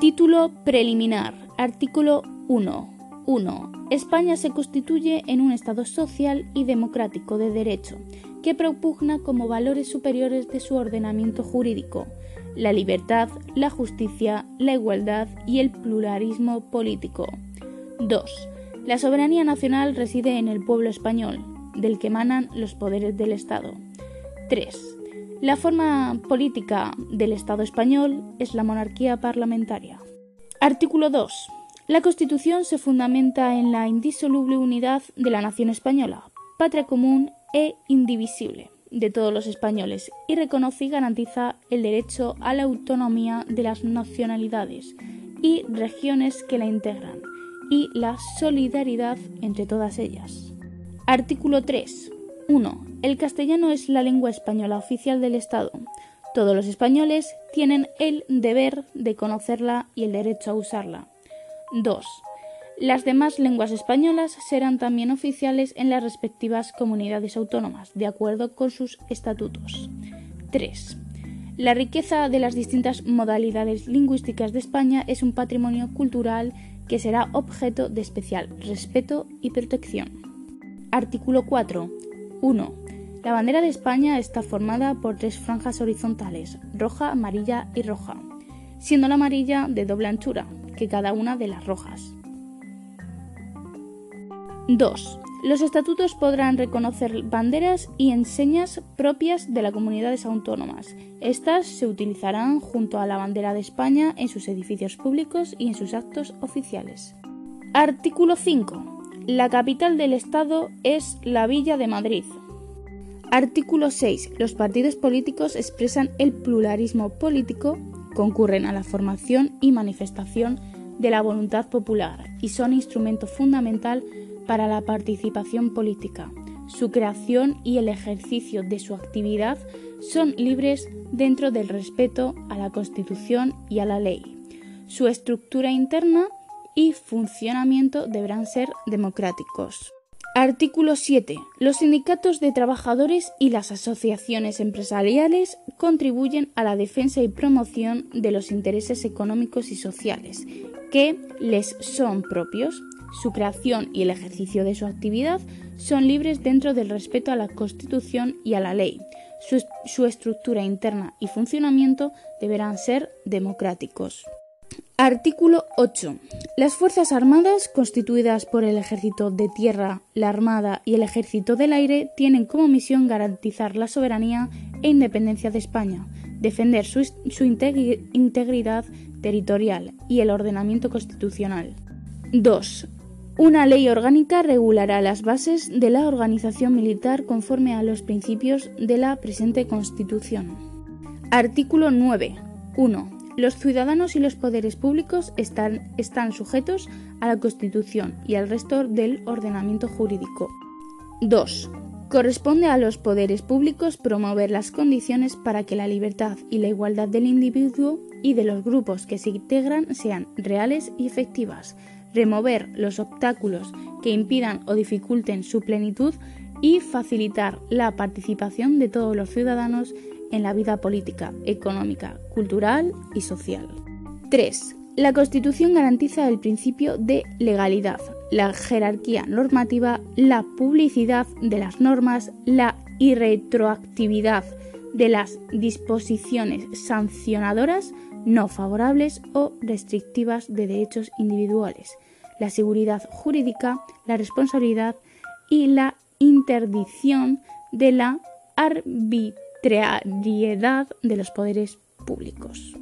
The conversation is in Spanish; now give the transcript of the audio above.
Título preliminar. Artículo 1. 1. España se constituye en un Estado social y democrático de derecho, que propugna como valores superiores de su ordenamiento jurídico la libertad, la justicia, la igualdad y el pluralismo político. 2. La soberanía nacional reside en el pueblo español, del que emanan los poderes del Estado. 3. La forma política del Estado español es la monarquía parlamentaria. Artículo 2. La Constitución se fundamenta en la indisoluble unidad de la nación española, patria común e indivisible de todos los españoles y reconoce y garantiza el derecho a la autonomía de las nacionalidades y regiones que la integran y la solidaridad entre todas ellas. Artículo 3. 1. El castellano es la lengua española oficial del Estado. Todos los españoles tienen el deber de conocerla y el derecho a usarla. 2. Las demás lenguas españolas serán también oficiales en las respectivas comunidades autónomas, de acuerdo con sus estatutos. 3. La riqueza de las distintas modalidades lingüísticas de España es un patrimonio cultural que será objeto de especial respeto y protección. Artículo 4. 1. La bandera de España está formada por tres franjas horizontales, roja, amarilla y roja, siendo la amarilla de doble anchura que cada una de las rojas. 2. Los estatutos podrán reconocer banderas y enseñas propias de las comunidades autónomas. Estas se utilizarán junto a la bandera de España en sus edificios públicos y en sus actos oficiales. Artículo 5. La capital del Estado es la Villa de Madrid. Artículo 6. Los partidos políticos expresan el pluralismo político, concurren a la formación y manifestación de la voluntad popular y son instrumento fundamental para la participación política. Su creación y el ejercicio de su actividad son libres dentro del respeto a la Constitución y a la ley. Su estructura interna y funcionamiento deberán ser democráticos. Artículo 7. Los sindicatos de trabajadores y las asociaciones empresariales contribuyen a la defensa y promoción de los intereses económicos y sociales que les son propios su creación y el ejercicio de su actividad son libres dentro del respeto a la Constitución y a la ley. Su, estructura interna y funcionamiento deberán ser democráticos. Artículo 8. Las Fuerzas Armadas, constituidas por el Ejército de Tierra, la Armada y el Ejército del Aire, tienen como misión garantizar la soberanía e independencia de España, defender su integridad territorial y el ordenamiento constitucional. 2. Una ley orgánica regulará las bases de la organización militar conforme a los principios de la presente Constitución. Artículo 9. 1. Los ciudadanos y los poderes públicos están, sujetos a la Constitución y al resto del ordenamiento jurídico. 2. Corresponde a los poderes públicos promover las condiciones para que la libertad y la igualdad del individuo y de los grupos que se integran sean reales y efectivas, remover los obstáculos que impidan o dificulten su plenitud y facilitar la participación de todos los ciudadanos en la vida política, económica, cultural y social. 3. La Constitución garantiza el principio de legalidad, la jerarquía normativa, la publicidad de las normas, la irretroactividad de las disposiciones sancionadoras no favorables o restrictivas de derechos individuales, la seguridad jurídica, la responsabilidad y la interdicción de la arbitrariedad de los poderes públicos.